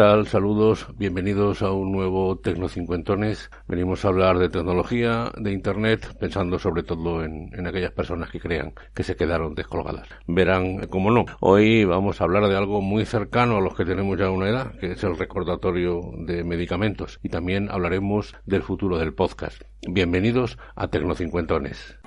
Saludos, bienvenidos a un nuevo Tecnocincuentones. Venimos a hablar de tecnología, de Internet, pensando sobre todo en, en, aquellas personas que crean que se quedaron descolgadas. Verán, como no, hoy vamos a hablar de algo muy cercano a los que tenemos ya una edad, que es el recordatorio de medicamentos. Y también hablaremos del futuro del podcast. Bienvenidos a Tecnocincuentones.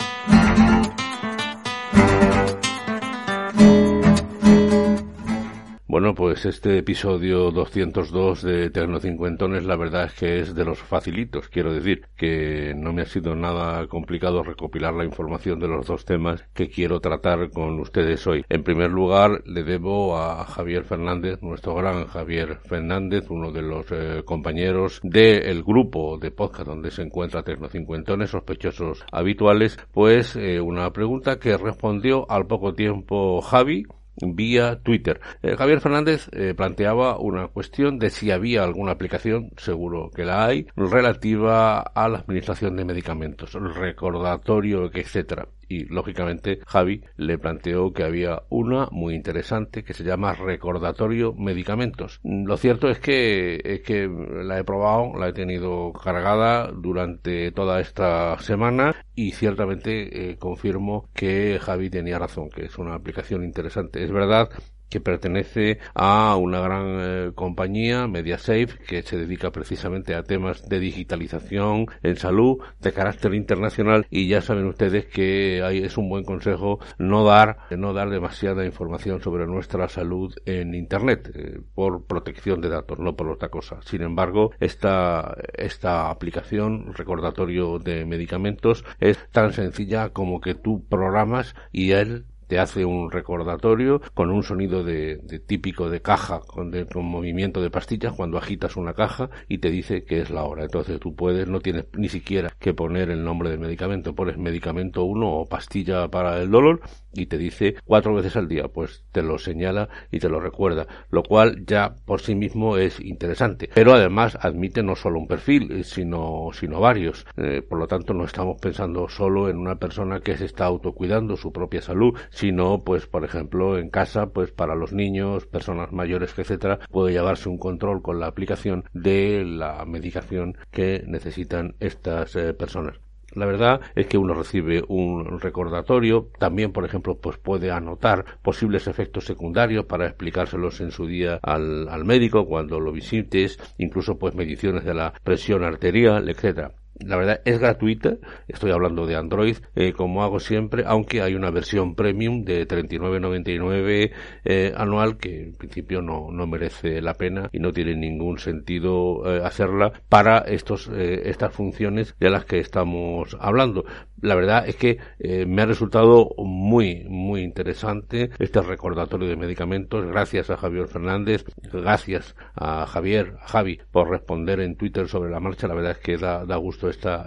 Bueno, pues este episodio 202 de Tecnocincuentones la verdad es que es de los facilitos. Quiero decir que no me ha sido nada complicado recopilar la información de los dos temas que quiero tratar con ustedes hoy. En primer lugar, le debo a Javier Fernández, nuestro gran Javier Fernández, uno de los eh, compañeros del grupo de podcast donde se encuentra Tecnocincuentones, sospechosos habituales, pues eh, una pregunta que respondió al poco tiempo Javi vía Twitter. Eh, Javier Fernández eh, planteaba una cuestión de si había alguna aplicación, seguro que la hay, relativa a la administración de medicamentos, el recordatorio, etcétera. Y lógicamente Javi le planteó que había una muy interesante que se llama recordatorio medicamentos. Lo cierto es que es que la he probado, la he tenido cargada durante toda esta semana y ciertamente eh, confirmo que Javi tenía razón, que es una aplicación interesante. Es verdad que pertenece a una gran eh, compañía, MediaSafe, que se dedica precisamente a temas de digitalización en salud de carácter internacional y ya saben ustedes que hay, es un buen consejo no dar no dar demasiada información sobre nuestra salud en internet eh, por protección de datos, no por otra cosa. Sin embargo, esta esta aplicación recordatorio de medicamentos es tan sencilla como que tú programas y él te hace un recordatorio con un sonido de, de típico de caja con, de, con, movimiento de pastillas cuando agitas una caja y te dice que es la hora. Entonces tú puedes no tienes ni siquiera que poner el nombre del medicamento. Pones medicamento 1 o pastilla para el dolor y te dice cuatro veces al día. Pues te lo señala y te lo recuerda lo cual ya por sí mismo es interesante. Pero además admite no solo un perfil sino sino varios. Eh, por lo tanto no estamos pensando solo en una persona que se está autocuidando su propia salud sino pues por ejemplo en casa pues para los niños personas mayores etcétera puede llevarse un control con la aplicación de la medicación que necesitan estas eh, personas. La verdad es que uno recibe un recordatorio, también, por ejemplo, pues puede anotar posibles efectos secundarios para explicárselos en su día al, al médico cuando lo visites, incluso pues mediciones de la presión arterial, etcétera la verdad es gratuita, estoy hablando de Android, eh, como hago siempre, aunque hay una versión premium de 39.99 eh, anual que en principio no, no merece la pena y no tiene ningún sentido eh, hacerla para estos, eh, estas funciones de las que estamos hablando. La verdad es que eh, me ha resultado muy, muy interesante este recordatorio de medicamentos. Gracias a Javier Fernández, gracias a Javier, Javi, por responder en Twitter sobre la marcha. La verdad es que da, da gusto esta,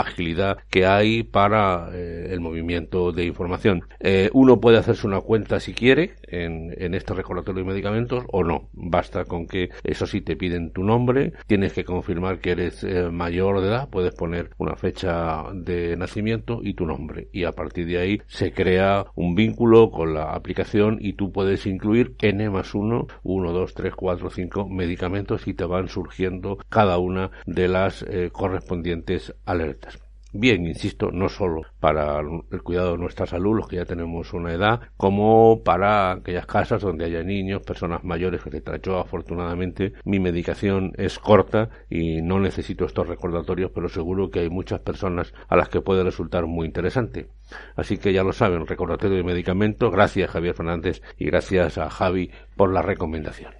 agilidad que hay para eh, el movimiento de información. Eh, uno puede hacerse una cuenta si quiere en, en este recordatorio de medicamentos o no. Basta con que, eso sí, te piden tu nombre, tienes que confirmar que eres eh, mayor de edad, puedes poner una fecha de nacimiento y tu nombre y a partir de ahí se crea un vínculo con la aplicación y tú puedes incluir n más 1, 1, 2, 3, 4, 5 medicamentos y te van surgiendo cada una de las eh, alertas. Bien, insisto, no solo para el cuidado de nuestra salud, los que ya tenemos una edad, como para aquellas casas donde haya niños, personas mayores, etcétera. Yo, afortunadamente, mi medicación es corta y no necesito estos recordatorios, pero seguro que hay muchas personas a las que puede resultar muy interesante. Así que ya lo saben, recordatorio de medicamento. Gracias, Javier Fernández, y gracias a Javi por la recomendación.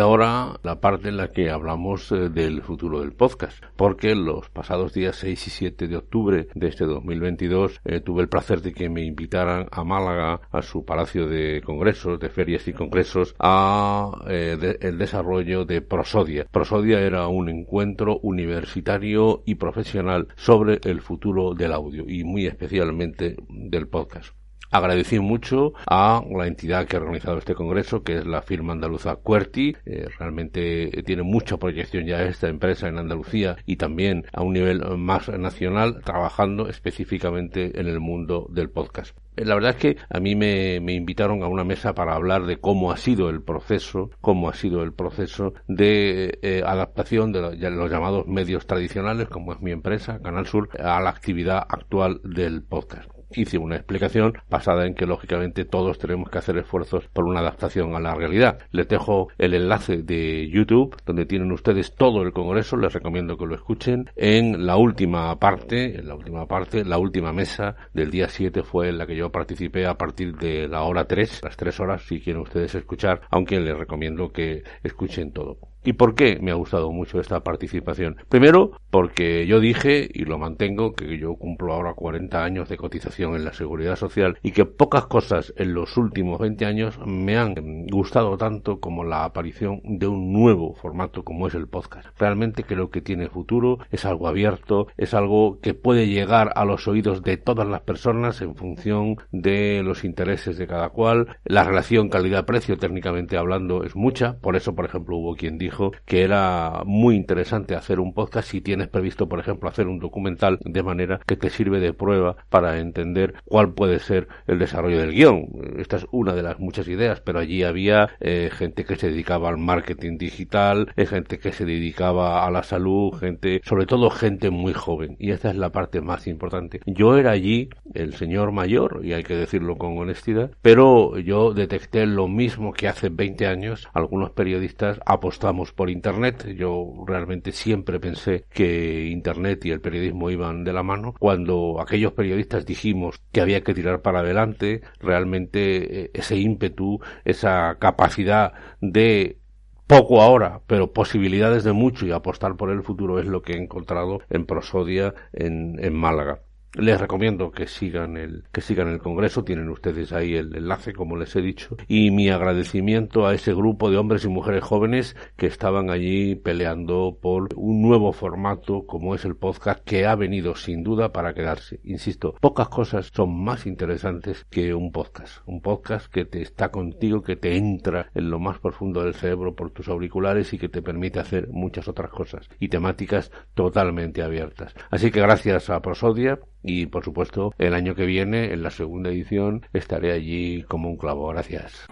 Ahora la parte en la que hablamos eh, del futuro del podcast, porque los pasados días 6 y 7 de octubre de este 2022 eh, tuve el placer de que me invitaran a Málaga, a su palacio de congresos, de ferias y congresos, a eh, el desarrollo de Prosodia. Prosodia era un encuentro universitario y profesional sobre el futuro del audio y muy especialmente del podcast. Agradecí mucho a la entidad que ha organizado este congreso, que es la firma andaluza Cuerti. Eh, realmente tiene mucha proyección ya esta empresa en Andalucía y también a un nivel más nacional, trabajando específicamente en el mundo del podcast. Eh, la verdad es que a mí me, invitaron a una mesa para hablar de cómo ha sido el proceso, cómo ha sido el proceso de eh, adaptación de los llamados medios tradicionales, como es mi empresa, Canal Sur, a la actividad actual del podcast hice una explicación basada en que lógicamente todos tenemos que hacer esfuerzos por una adaptación a la realidad. Les dejo el enlace de YouTube donde tienen ustedes todo el congreso, les recomiendo que lo escuchen. En la última parte, en la última parte, la última mesa del día 7 fue en la que yo participé a partir de la hora 3, las 3 horas si quieren ustedes escuchar, aunque les recomiendo que escuchen todo. ¿Y por qué me ha gustado mucho esta participación? Primero, porque yo dije, y lo mantengo, que yo cumplo ahora 40 años de cotización en la seguridad social y que pocas cosas en los últimos 20 años me han gustado tanto como la aparición de un nuevo formato como es el podcast. Realmente creo que tiene futuro, es algo abierto, es algo que puede llegar a los oídos de todas las personas en función de los intereses de cada cual. La relación calidad-precio, técnicamente hablando, es mucha, por eso, por ejemplo, hubo quien dijo dijo que era muy interesante hacer un podcast si tienes previsto, por ejemplo, hacer un documental de manera que te sirve de prueba para entender cuál puede ser el desarrollo del guion. Esta es una de las muchas ideas, pero allí había eh, gente que se dedicaba al marketing digital, eh, gente que se dedicaba a la salud, gente, sobre todo gente muy joven. Y esta es la parte más importante. Yo era allí el señor mayor, y hay que decirlo con honestidad, pero yo detecté lo mismo que hace 20 años algunos periodistas apostamos por Internet. Yo realmente siempre pensé que Internet y el periodismo iban de la mano. Cuando aquellos periodistas dijimos que había que tirar para adelante, realmente eh, ese ímpetu, esa capacidad de poco ahora, pero posibilidades de mucho y apostar por el futuro es lo que he encontrado en Prosodia en Málaga. Les recomiendo que sigan el que sigan el congreso, tienen ustedes ahí el enlace como les he dicho y mi agradecimiento a ese grupo de hombres y mujeres jóvenes que estaban allí peleando por un nuevo formato como es el podcast que ha venido sin duda para quedarse. Insisto, pocas cosas son más interesantes que un podcast, un podcast que te está contigo, que te entra en lo más profundo del cerebro por tus auriculares y que te permite hacer muchas otras cosas y temáticas totalmente abiertas. Así que gracias a Prosodia y por supuesto, el año que viene, en la segunda edición, estaré allí como un clavo. Gracias.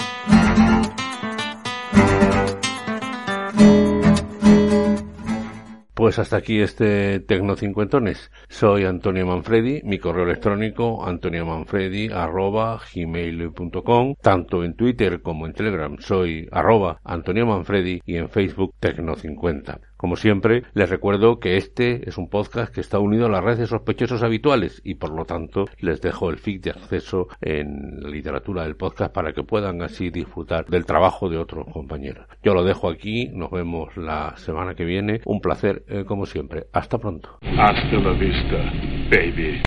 Pues hasta aquí este Tecno Cincuentones. Soy Antonio Manfredi, mi correo electrónico antoniomanfredi.gmail.com tanto en Twitter como en Telegram soy arroba Antonio Manfredi y en Facebook Tecno50. Como siempre, les recuerdo que este es un podcast que está unido a las redes de sospechosos habituales y por lo tanto les dejo el feed de acceso en la literatura del podcast para que puedan así disfrutar del trabajo de otros compañeros. Yo lo dejo aquí, nos vemos la semana que viene. Un placer, eh, como siempre. Hasta pronto. Hasta la vista, baby.